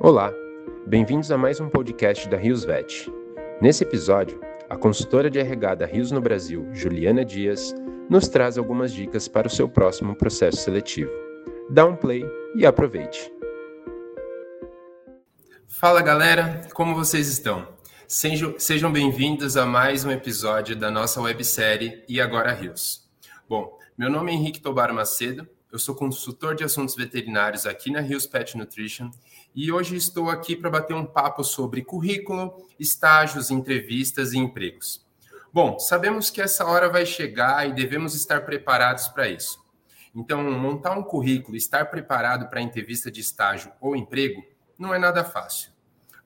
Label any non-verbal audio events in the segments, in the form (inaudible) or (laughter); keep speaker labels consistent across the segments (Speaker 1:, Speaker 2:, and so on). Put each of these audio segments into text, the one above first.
Speaker 1: Olá, bem-vindos a mais um podcast da Rios Vet. Nesse episódio, a consultora de RH da Rios no Brasil, Juliana Dias, nos traz algumas dicas para o seu próximo processo seletivo. Dá um play e aproveite.
Speaker 2: Fala galera, como vocês estão? Sejam, bem-vindos a mais um episódio da nossa websérie E Agora Rios. Bom, meu nome é Henrique Tobar Macedo, eu sou consultor de assuntos veterinários aqui na Rios Pet Nutrition e hoje estou aqui para bater um papo sobre currículo, estágios, entrevistas e empregos. Bom, sabemos que essa hora vai chegar e devemos estar preparados para isso. Então, montar um currículo, estar preparado para a entrevista de estágio ou emprego, não é nada fácil.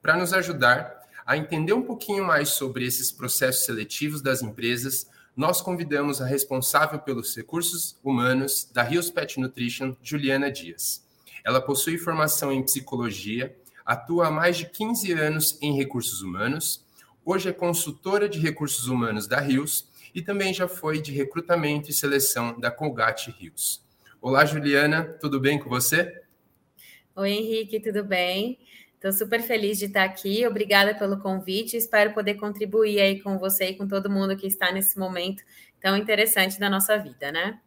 Speaker 2: Para nos ajudar a entender um pouquinho mais sobre esses processos seletivos das empresas, nós convidamos a responsável pelos recursos humanos da Rios Pet Nutrition, Juliana Dias. Ela possui formação em psicologia, atua há mais de 15 anos em recursos humanos, hoje é consultora de recursos humanos da Rios e também já foi de recrutamento e seleção da Colgate Rios. Olá, Juliana, tudo bem com você?
Speaker 3: Oi, Henrique, tudo bem? Estou super feliz de estar aqui. Obrigada pelo convite. Espero poder contribuir aí com você e com todo mundo que está nesse momento tão interessante da nossa vida, né?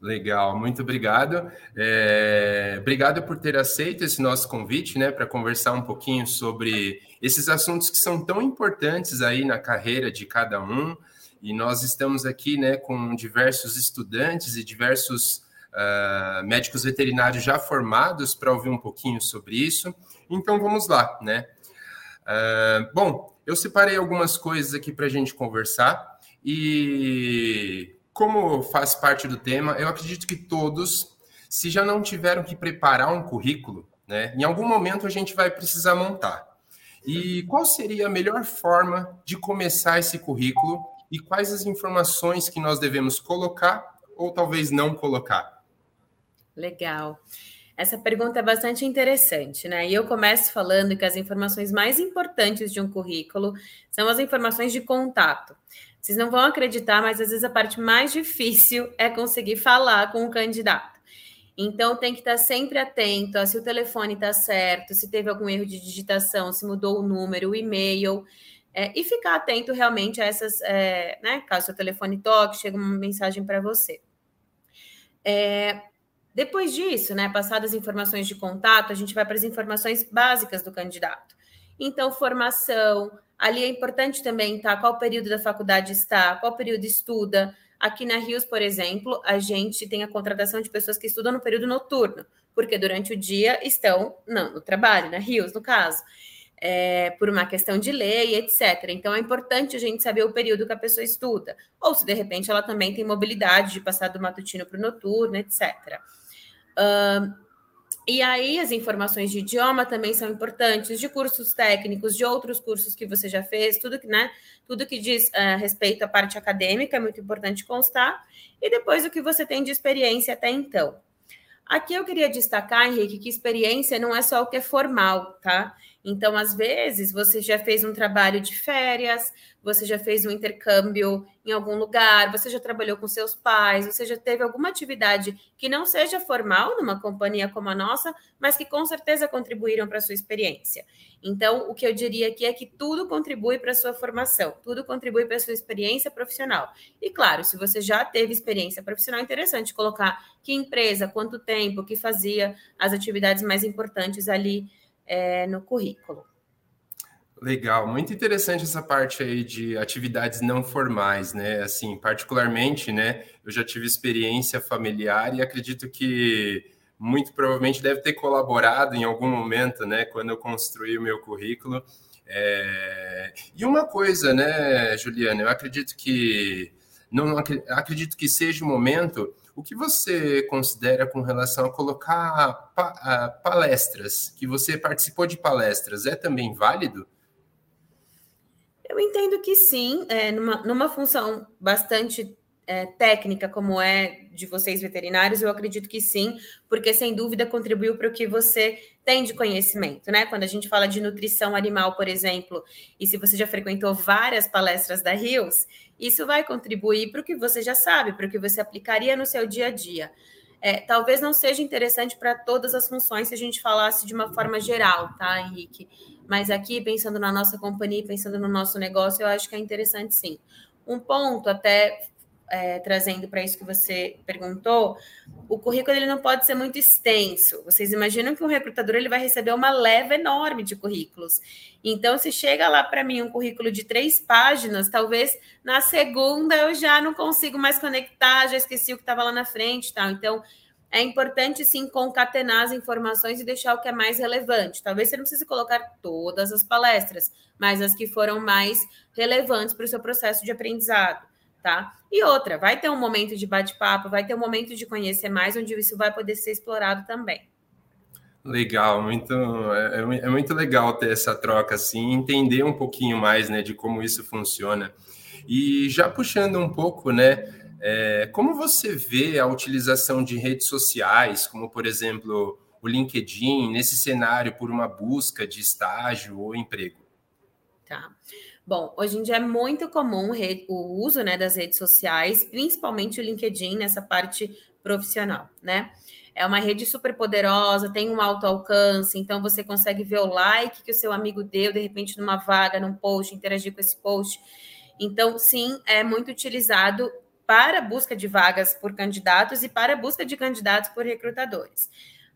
Speaker 2: Legal, muito obrigado. É, obrigado por ter aceito esse nosso convite, né, para conversar um pouquinho sobre esses assuntos que são tão importantes aí na carreira de cada um. E nós estamos aqui, né, com diversos estudantes e diversos uh, médicos veterinários já formados para ouvir um pouquinho sobre isso. Então vamos lá, né? Uh, bom, eu separei algumas coisas aqui para a gente conversar e como faz parte do tema, eu acredito que todos, se já não tiveram que preparar um currículo, né, em algum momento a gente vai precisar montar. E qual seria a melhor forma de começar esse currículo e quais as informações que nós devemos colocar ou talvez não colocar?
Speaker 3: Legal. Essa pergunta é bastante interessante, né? E eu começo falando que as informações mais importantes de um currículo são as informações de contato. Vocês não vão acreditar, mas às vezes a parte mais (laughs) difícil é conseguir falar com o candidato. Então tem que estar sempre atento a se o telefone está certo, se teve algum erro de digitação, se mudou o número, o e-mail, é, e ficar atento realmente a essas, é, né? Caso seu telefone toque, chega uma mensagem para você. É, depois disso, né, passadas as informações de contato, a gente vai para as informações básicas do candidato. Então, formação, Ali é importante também tá qual período da faculdade está, qual período estuda. Aqui na Rios, por exemplo, a gente tem a contratação de pessoas que estudam no período noturno, porque durante o dia estão não, no trabalho, na Rios, no caso, é, por uma questão de lei, etc. Então é importante a gente saber o período que a pessoa estuda, ou se de repente ela também tem mobilidade de passar do matutino para o noturno, etc. Uh, e aí, as informações de idioma também são importantes, de cursos técnicos, de outros cursos que você já fez, tudo que, né, tudo que diz uh, respeito à parte acadêmica é muito importante constar, e depois o que você tem de experiência até então. Aqui eu queria destacar, Henrique, que experiência não é só o que é formal, tá? Então, às vezes, você já fez um trabalho de férias, você já fez um intercâmbio em algum lugar, você já trabalhou com seus pais, você já teve alguma atividade que não seja formal numa companhia como a nossa, mas que com certeza contribuíram para a sua experiência. Então, o que eu diria aqui é que tudo contribui para a sua formação, tudo contribui para a sua experiência profissional. E claro, se você já teve experiência profissional, é interessante colocar que empresa, quanto tempo, que fazia as atividades mais importantes ali é, no currículo.
Speaker 2: Legal, muito interessante essa parte aí de atividades não formais, né? Assim, particularmente, né? Eu já tive experiência familiar e acredito que muito provavelmente deve ter colaborado em algum momento, né? Quando eu construí o meu currículo. É... E uma coisa, né, Juliana? Eu acredito que não acredito que seja o momento o que você considera com relação a colocar palestras? Que você participou de palestras, é também válido?
Speaker 3: Eu entendo que sim, é, numa, numa função bastante é, técnica como é de vocês veterinários, eu acredito que sim, porque sem dúvida contribuiu para o que você tem de conhecimento, né? Quando a gente fala de nutrição animal, por exemplo, e se você já frequentou várias palestras da Rios, isso vai contribuir para o que você já sabe, para o que você aplicaria no seu dia a dia. é, talvez não seja interessante para todas as funções se a gente falasse de uma forma geral, tá, Henrique? Mas aqui, pensando na nossa companhia, pensando no nosso negócio, eu acho que é interessante sim. Um ponto, até é, trazendo para isso que você perguntou, o currículo ele não pode ser muito extenso. Vocês imaginam que um recrutador ele vai receber uma leva enorme de currículos. Então, se chega lá para mim um currículo de três páginas, talvez na segunda eu já não consigo mais conectar, já esqueci o que estava lá na frente, tal. Então, é importante sim concatenar as informações e deixar o que é mais relevante. Talvez você não precise colocar todas as palestras, mas as que foram mais relevantes para o seu processo de aprendizado tá? E outra, vai ter um momento de bate-papo, vai ter um momento de conhecer mais, onde isso vai poder ser explorado também.
Speaker 2: Legal, muito, é, é, é muito legal ter essa troca assim, entender um pouquinho mais, né, de como isso funciona. E já puxando um pouco, né, é, como você vê a utilização de redes sociais, como por exemplo o LinkedIn, nesse cenário por uma busca de estágio ou emprego?
Speaker 3: Tá. Bom, hoje em dia é muito comum o uso né, das redes sociais, principalmente o LinkedIn nessa parte profissional, né? É uma rede super poderosa, tem um alto alcance, então você consegue ver o like que o seu amigo deu, de repente, numa vaga, num post, interagir com esse post. Então, sim, é muito utilizado para busca de vagas por candidatos e para busca de candidatos por recrutadores.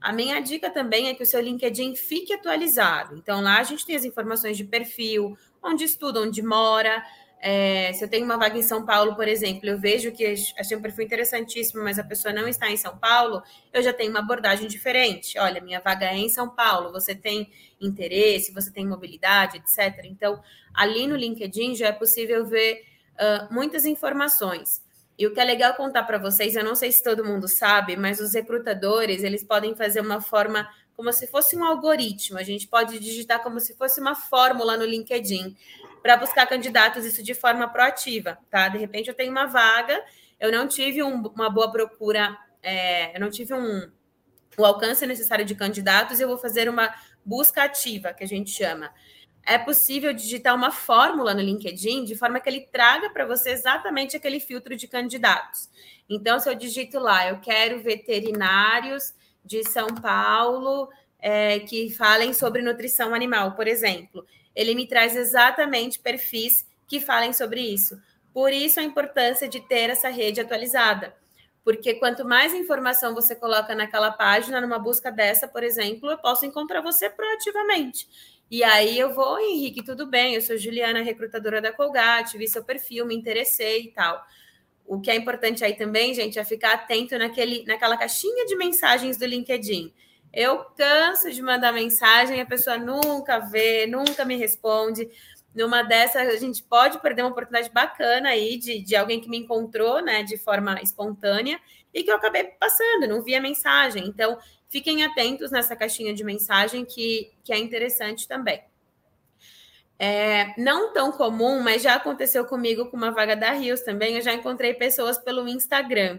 Speaker 3: A minha dica também é que o seu LinkedIn fique atualizado. Então, lá a gente tem as informações de perfil, onde estuda, onde mora. É, se eu tenho uma vaga em São Paulo, por exemplo, eu vejo que achei um perfil interessantíssimo, mas a pessoa não está em São Paulo, eu já tenho uma abordagem diferente. Olha, minha vaga é em São Paulo, você tem interesse, você tem mobilidade, etc. Então, ali no LinkedIn já é possível ver uh, muitas informações. E o que é legal contar para vocês, eu não sei se todo mundo sabe, mas os recrutadores, eles podem fazer uma forma como se fosse um algoritmo. A gente pode digitar como se fosse uma fórmula no LinkedIn para buscar candidatos, isso de forma proativa, tá? De repente eu tenho uma vaga, eu não tive um, uma boa procura, é, eu não tive um, o alcance necessário de candidatos, eu vou fazer uma busca ativa, que a gente chama. É possível digitar uma fórmula no LinkedIn de forma que ele traga para você exatamente aquele filtro de candidatos. Então, se eu digito lá, eu quero veterinários de São Paulo é, que falem sobre nutrição animal, por exemplo. Ele me traz exatamente perfis que falem sobre isso. Por isso a importância de ter essa rede atualizada. Porque quanto mais informação você coloca naquela página, numa busca dessa, por exemplo, eu posso encontrar você proativamente. E aí eu vou, Henrique, tudo bem, eu sou Juliana, recrutadora da Colgate, vi seu perfil, me interessei e tal. O que é importante aí também, gente, é ficar atento naquele, naquela caixinha de mensagens do LinkedIn. Eu canso de mandar mensagem, a pessoa nunca vê, nunca me responde. Numa dessas, a gente pode perder uma oportunidade bacana aí de, de alguém que me encontrou, né, de forma espontânea e que eu acabei passando, não vi a mensagem. Então, fiquem atentos nessa caixinha de mensagem que, que é interessante também. É, não tão comum, mas já aconteceu comigo com uma vaga da Rios também. Eu já encontrei pessoas pelo Instagram.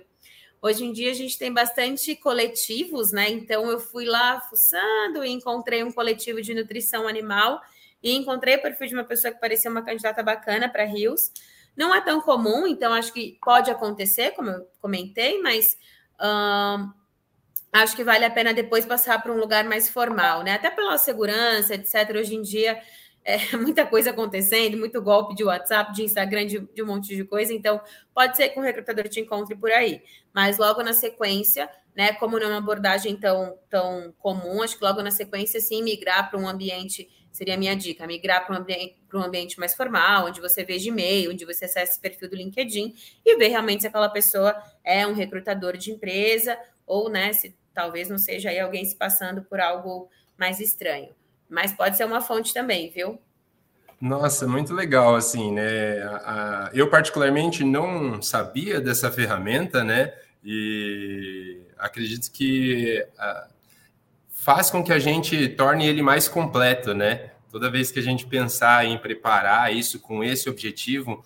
Speaker 3: Hoje em dia a gente tem bastante coletivos, né? Então eu fui lá fuçando e encontrei um coletivo de nutrição animal e encontrei o perfil de uma pessoa que parecia uma candidata bacana para Rios. Não é tão comum, então acho que pode acontecer, como eu comentei, mas acho que vale a pena depois passar para um lugar mais formal, né? Até pela segurança, etc. Hoje em dia (laughs) é, muita coisa acontecendo, muito golpe de WhatsApp, de Instagram, de, de, um monte de coisa. Então, pode ser que um recrutador te encontre por aí. Mas logo na sequência, né, como não é uma abordagem tão, tão comum, acho que logo na sequência, sim, migrar para um ambiente, seria a minha dica, migrar para um, ambiente, para um ambiente mais formal, onde você veja e-mail, onde você acesse o perfil do LinkedIn e ver realmente se aquela pessoa é um recrutador de empresa ou, né, se talvez não seja aí alguém se passando por algo mais estranho mas pode ser uma fonte também, viu?
Speaker 2: Nossa, muito legal, assim, né? A, a, eu particularmente não sabia dessa ferramenta, né? E acredito que a, faz com que a gente torne ele mais completo, né? Toda vez que a gente pensar em preparar isso com esse objetivo,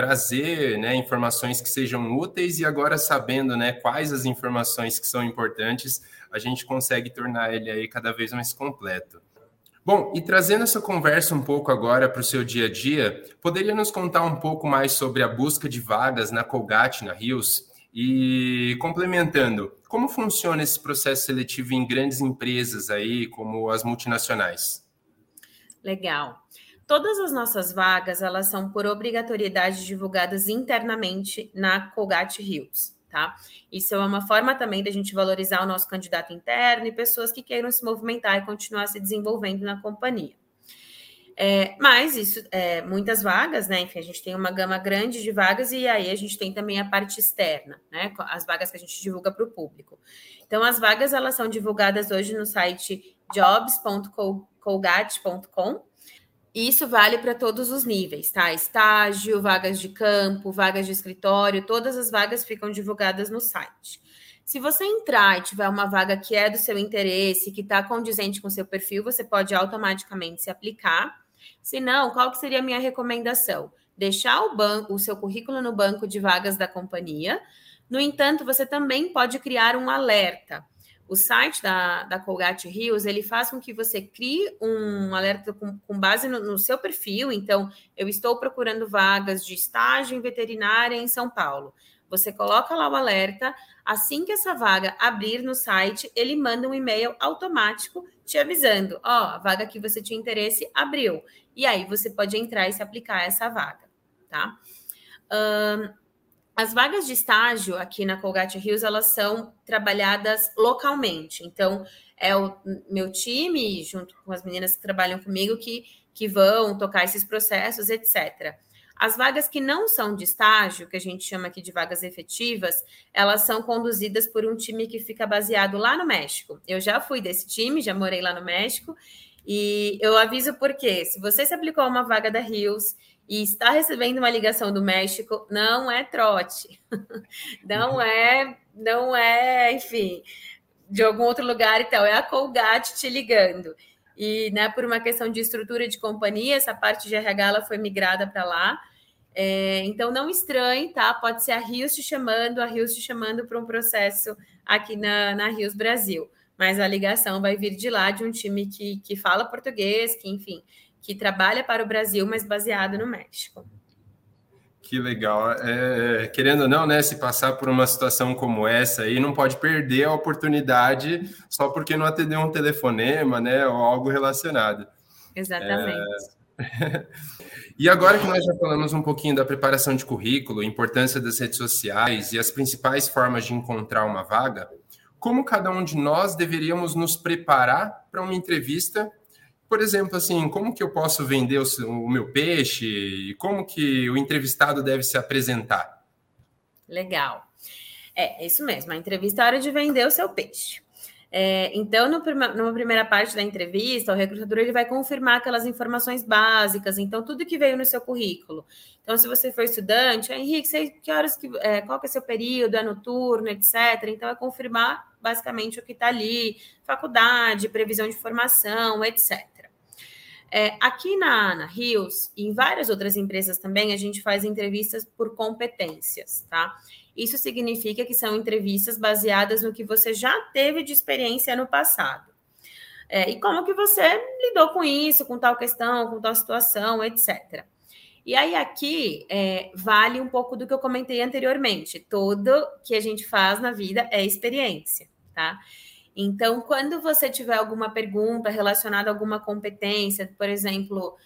Speaker 2: trazer né, informações que sejam úteis e agora sabendo né, quais as informações que são importantes, a gente consegue tornar ele aí cada vez mais completo. Bom, e trazendo essa conversa um pouco agora para o seu dia a dia, poderia nos contar um pouco mais sobre a busca de vagas na Colgate, na Rios, E complementando, como funciona esse processo seletivo em grandes empresas aí, como as multinacionais?
Speaker 3: Legal. Todas as nossas vagas, elas são por obrigatoriedade divulgadas internamente na Colgate Hills, tá? Isso é uma forma também da gente valorizar o nosso candidato interno e pessoas que queiram se movimentar e continuar se desenvolvendo na companhia. É, mas isso, é, muitas vagas, né? Enfim, a gente tem uma gama grande de vagas e aí a gente tem também a parte externa, né? As vagas que a gente divulga para o público. Então, as vagas elas são divulgadas hoje no site jobs.colgate.com. Isso vale para todos os níveis, tá? Estágio, vagas de campo, vagas de escritório, todas as vagas ficam divulgadas no site. Se você entrar e tiver uma vaga que é do seu interesse, que está condizente com seu perfil, você pode automaticamente se aplicar. Se não, qual que seria a minha recomendação? Deixar o, banco, o seu currículo no banco de vagas da companhia. No entanto, você também pode criar um alerta. O site da, da Colgate Rios, ele faz com que você crie um alerta com, com base no, no seu perfil. Então, eu estou procurando vagas de estágio em veterinária em São Paulo. Você coloca lá o alerta, assim que essa vaga abrir no site, ele manda um e-mail automático te avisando: ó, oh, a vaga que você tinha interesse abriu. E aí você pode entrar e se aplicar a essa vaga, tá? Um, as vagas de estágio aqui na Colgate Hills, elas são trabalhadas localmente. Então, é o meu time, junto com as meninas que trabalham comigo, que, que vão tocar esses processos, etc. As vagas que não são de estágio, que a gente chama aqui de vagas efetivas, elas são conduzidas por um time que fica baseado lá no México. Eu já fui desse time, já morei lá no México, e eu aviso porque, se você se aplicou a uma vaga da Rios e está recebendo uma ligação do México, não é trote. (laughs) não é, não é, enfim, de algum outro lugar e tal, é a Colgate te ligando. E, né, por uma questão de estrutura de companhia, essa parte de RH ela foi migrada para lá. É, então, não estranhe, tá? Pode ser a Rios te chamando, a Rios te chamando para um processo aqui na, na Rios Brasil. Mas a ligação vai vir de lá, de um time que, que fala português, que, enfim, que trabalha para o Brasil, mas baseado no México.
Speaker 2: Que legal. É, querendo ou não, né? Se passar por uma situação como essa aí, não pode perder a oportunidade só porque não atendeu um telefonema, né? Ou algo relacionado.
Speaker 3: Exatamente. É... (laughs)
Speaker 2: E agora que nós já falamos um pouquinho da preparação de currículo, importância das redes sociais e as principais formas de encontrar uma vaga, como cada um de nós deveríamos nos preparar para uma entrevista? Por exemplo, assim, como que eu posso vender o, o meu peixe e como que o entrevistado deve se apresentar?
Speaker 3: Legal. É, é isso mesmo. A entrevista é hora de vender o seu peixe. É, então, no numa primeira parte da entrevista, o recrutador ele vai confirmar aquelas informações básicas, então tudo que veio no seu currículo. Então, se você for estudante, ah, Henrique, sei que horas que, é, qual que é seu período, é noturno, etc. Então, é confirmar basicamente o que está ali, faculdade, previsão de formação, etc. É, aqui na Ana Rios e em várias outras empresas também, a gente faz entrevistas por competências, tá? Isso significa que são entrevistas baseadas no que você já teve de experiência no passado. É, e como que você lidou com isso, com tal questão, com tal situação, etc. E aí aqui é, vale um pouco do que eu comentei anteriormente. Tudo que a gente faz na vida é experiência, tá? Então, quando você tiver alguma pergunta relacionada a alguma competência, por exemplo,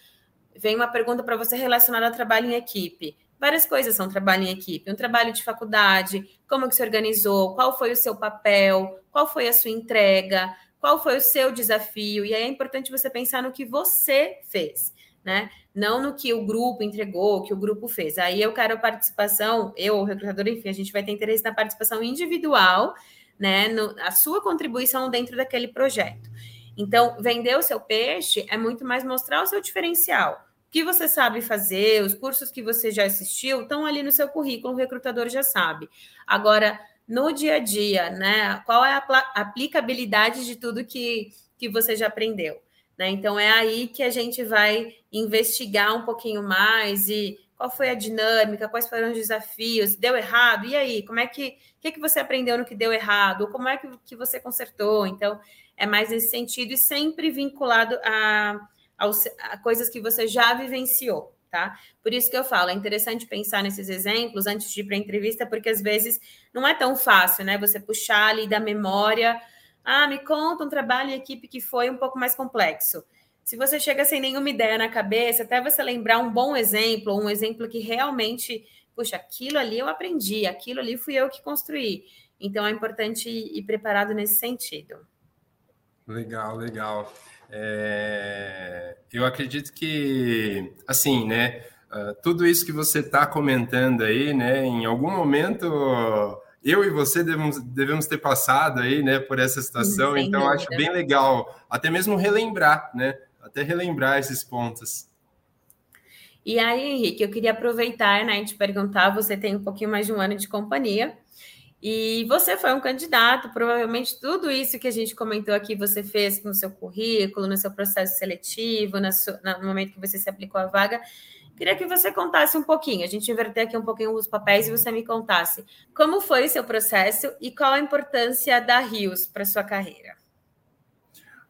Speaker 3: vem uma pergunta para você relacionada ao trabalho em equipe várias coisas são trabalho em equipe, um trabalho de faculdade, como que se organizou, qual foi o seu papel, qual foi a sua entrega, qual foi o seu desafio, e aí é importante você pensar no que você fez, né? Não no que o grupo entregou, que o grupo fez. Aí eu quero participação, eu, o recrutador, enfim, a gente vai ter interesse na participação individual, né? No, a sua contribuição dentro daquele projeto. Então, vender o seu peixe é muito mais mostrar o seu diferencial que você sabe fazer, os cursos que você já assistiu, estão ali no seu currículo, o recrutador já sabe. Agora, no dia a dia, né? Qual é a aplicabilidade de tudo que, que você já aprendeu? Né? Então, é aí que a gente vai investigar um pouquinho mais e qual foi a dinâmica, quais foram os desafios, deu errado, e aí, como é que, que, que você aprendeu no que deu errado, como é que, que você consertou? Então, é mais nesse sentido e sempre vinculado a a coisas que você já vivenciou, tá? Por isso que eu falo, é interessante pensar nesses exemplos antes de ir para a entrevista, porque às vezes não é tão fácil, né? Você puxar ali da memória, ah, me conta um trabalho em equipe que foi um pouco mais complexo. Se você chega sem nenhuma ideia na cabeça, até você lembrar um bom exemplo, um exemplo que realmente, puxa, aquilo ali eu aprendi, aquilo ali fui eu que construí. Então é importante ir preparado nesse sentido.
Speaker 2: Legal, legal. É... Eu acredito que, assim, né? Uh, tudo isso que você está comentando aí, né? Em algum momento eu e você devemos, devemos ter passado aí, né, por essa situação. Sim, então acho bem legal, até mesmo relembrar, né? Até relembrar esses pontos.
Speaker 3: E aí, Henrique, eu queria aproveitar né, e te perguntar: você tem um pouquinho mais de um ano de companhia. E você foi um candidato, provavelmente tudo isso que a gente comentou aqui você fez no seu currículo, no seu processo seletivo, no momento que você se aplicou à vaga. Queria que você contasse um pouquinho, a gente inverter aqui um pouquinho os papéis e você me contasse como foi o seu processo e qual a importância da Rios para sua carreira.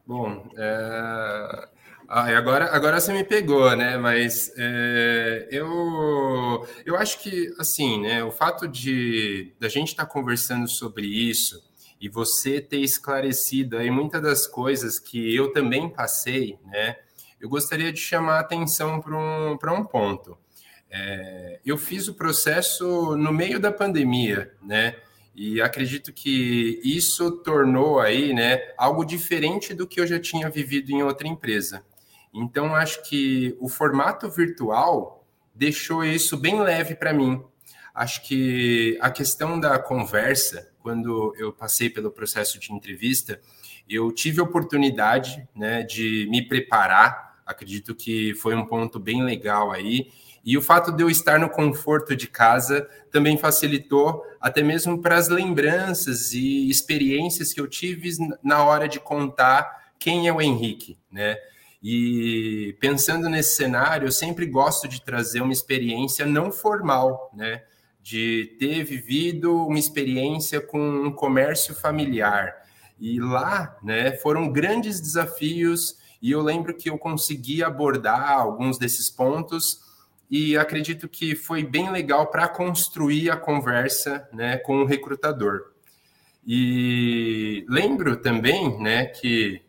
Speaker 2: Bom, é... Ah, agora, agora você me pegou, né? Mas é, eu, eu acho que, assim, né? O fato de da gente estar tá conversando sobre isso e você ter esclarecido aí muitas das coisas que eu também passei, né? Eu gostaria de chamar a atenção para um, um ponto. É, eu fiz o processo no meio da pandemia, né? E acredito que isso tornou aí, né, algo diferente do que eu já tinha vivido em outra empresa. Então, acho que o formato virtual deixou isso bem leve para mim. Acho que a questão da conversa, quando eu passei pelo processo de entrevista, eu tive a oportunidade né, de me preparar. Acredito que foi um ponto bem legal aí. E o fato de eu estar no conforto de casa também facilitou, até mesmo para as lembranças e experiências que eu tive na hora de contar quem é o Henrique, né? E pensando nesse cenário, eu sempre gosto de trazer uma experiência não formal, né? De ter vivido uma experiência com um comércio familiar. E lá, né, foram grandes desafios e eu lembro que eu consegui abordar alguns desses pontos e acredito que foi bem legal para construir a conversa, né, com o recrutador. E lembro também, né, que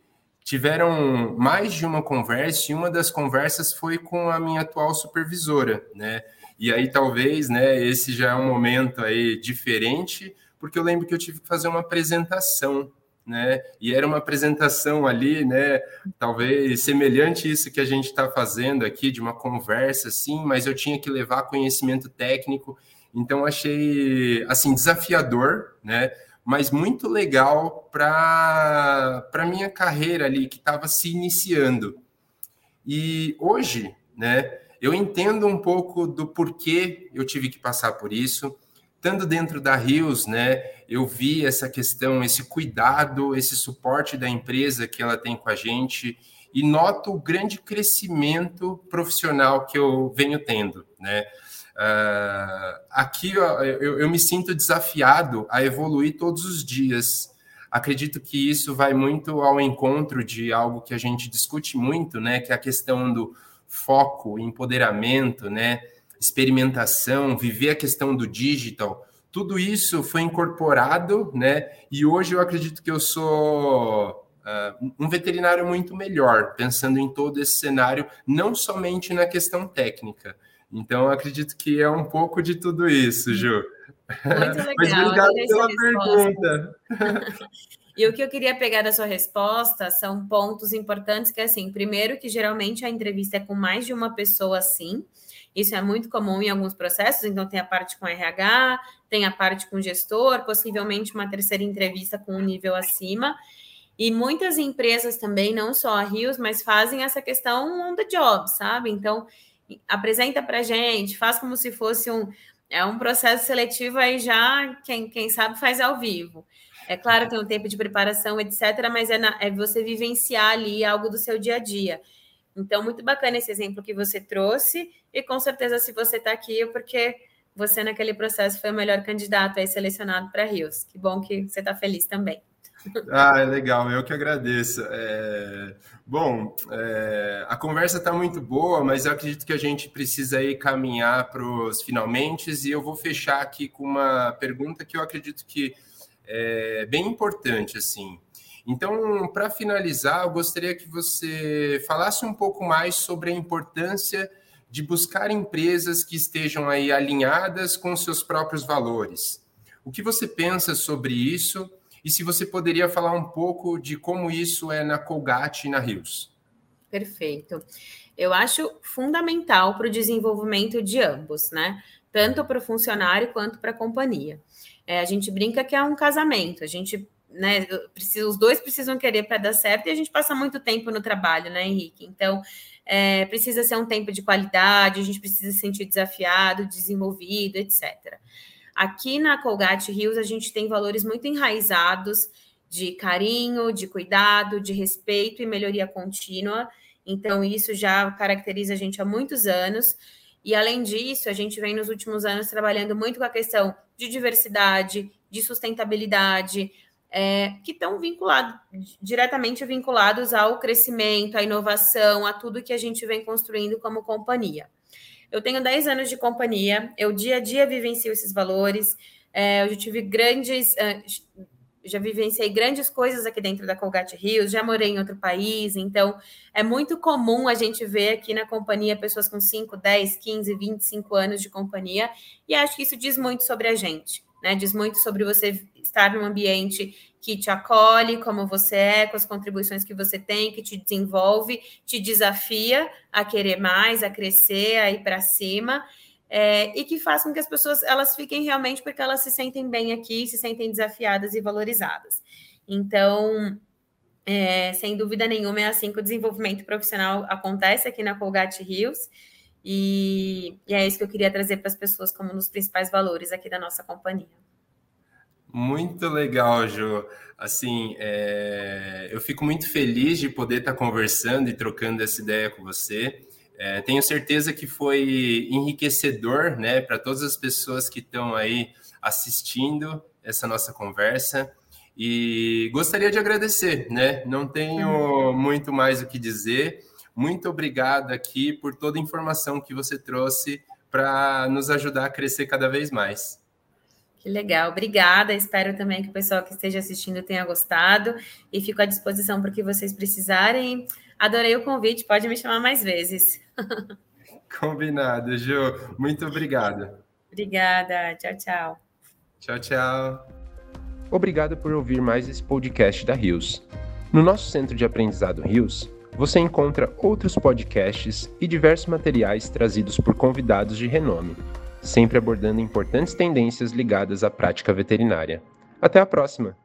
Speaker 2: tiveram mais de uma conversa e uma das conversas foi com a minha atual supervisora, né? E aí talvez, né, esse já é um momento aí diferente, porque eu lembro que eu tive que fazer uma apresentação, né? E era uma apresentação ali, né, talvez semelhante a isso que a gente está fazendo aqui de uma conversa assim, mas eu tinha que levar conhecimento técnico, então achei assim desafiador, né? Mas muito legal para a minha carreira ali, que estava se iniciando. E hoje, né, eu entendo um pouco do porquê eu tive que passar por isso. Estando dentro da Rios, né, eu vi essa questão, esse cuidado, esse suporte da empresa que ela tem com a gente e noto o grande crescimento profissional que eu venho tendo, né? Uh, aqui eu, eu me sinto desafiado a evoluir todos os dias. Acredito que isso vai muito ao encontro de algo que a gente discute muito, né? Que é a questão do foco, empoderamento, né? Experimentação, viver a questão do digital. Tudo isso foi incorporado, né? E hoje eu acredito que eu sou Uh, um veterinário muito melhor, pensando em todo esse cenário, não somente na questão técnica, então, acredito que é um pouco de tudo isso, Ju.
Speaker 3: Muito (laughs) legal. Mas obrigado pela pergunta. (laughs) E o que eu queria pegar da sua resposta são pontos importantes que, assim, primeiro que geralmente a entrevista é com mais de uma pessoa, sim. Isso é muito comum em alguns processos, então tem a parte com RH, tem a parte com gestor, possivelmente uma terceira entrevista com um nível acima. E muitas empresas também, não só a Rios, mas fazem essa questão on the job, sabe? Então, apresenta para gente, faz como se fosse um, é um processo seletivo aí já, quem, quem sabe faz ao vivo. É claro, tem um tempo de preparação, etc., mas é, na, é você vivenciar ali algo do seu dia a dia. Então, muito bacana esse exemplo que você trouxe, e com certeza, se você está aqui, é porque você, naquele processo, foi o melhor candidato aí selecionado para Rios. Que bom que você está feliz também.
Speaker 2: Ah, é legal, eu que agradeço. É... Bom, é... a conversa está muito boa, mas eu acredito que a gente precisa aí caminhar para os finalmente e eu vou fechar aqui com uma pergunta que eu acredito que é bem importante, assim. Então, para finalizar, eu gostaria que você falasse um pouco mais sobre a importância de buscar empresas que estejam aí alinhadas com seus próprios valores. O que você pensa sobre isso? E se você poderia falar um pouco de como isso é na Colgate e na Rios?
Speaker 3: Perfeito. Eu acho fundamental para o desenvolvimento de ambos, né? Tanto para o funcionário quanto para a companhia. É, a gente brinca que é um casamento, a gente, né, precisa, os dois precisam querer para dar certo e a gente passa muito tempo no trabalho, né, Henrique? Então, é, precisa ser um tempo de qualidade, a gente precisa se sentir desafiado, desenvolvido, etc. Aqui na Colgate Hills, a gente tem valores muito enraizados de carinho, de cuidado, de respeito e melhoria contínua. Então, isso já caracteriza a gente há muitos anos. E, além disso, a gente vem nos últimos anos trabalhando muito com a questão de diversidade, de sustentabilidade, é, que estão diretamente vinculados ao crescimento, à inovação, a tudo que a gente vem construindo como companhia. Eu tenho 10 anos de companhia, eu dia a dia vivencio esses valores, é, eu já tive grandes. É, já vivenciei grandes coisas aqui dentro da Colgate Rios, já morei em outro país, então é muito comum a gente ver aqui na companhia pessoas com 5, 10, 15, 25 anos de companhia, e acho que isso diz muito sobre a gente, né? Diz muito sobre você estar num ambiente que te acolhe como você é, com as contribuições que você tem, que te desenvolve, te desafia a querer mais, a crescer, a ir para cima. É, e que faz com que as pessoas elas fiquem realmente porque elas se sentem bem aqui, se sentem desafiadas e valorizadas. Então, é, sem dúvida nenhuma, é assim que o desenvolvimento profissional acontece aqui na Colgate Hills. E, e é isso que eu queria trazer para as pessoas como um dos principais valores aqui da nossa companhia.
Speaker 2: Muito legal, Ju. Assim, é... eu fico muito feliz de poder estar conversando e trocando essa ideia com você. É, tenho certeza que foi enriquecedor, né, para todas as pessoas que estão aí assistindo essa nossa conversa. E gostaria de agradecer, né? Não tenho muito mais o que dizer. Muito obrigado aqui por toda a informação que você trouxe para nos ajudar a crescer cada vez mais.
Speaker 3: Que legal, obrigada. Espero também que o pessoal que esteja assistindo tenha gostado e fico à disposição para o que vocês precisarem. Adorei o convite, pode me chamar mais vezes. (laughs)
Speaker 2: Combinado, Ju. Muito obrigado.
Speaker 3: Obrigada. Tchau, tchau.
Speaker 2: Tchau, tchau.
Speaker 1: Obrigado por ouvir mais esse podcast da Rios. No nosso centro de aprendizado Rios, você encontra outros podcasts e diversos materiais trazidos por convidados de renome sempre abordando importantes tendências ligadas à prática veterinária. Até a próxima!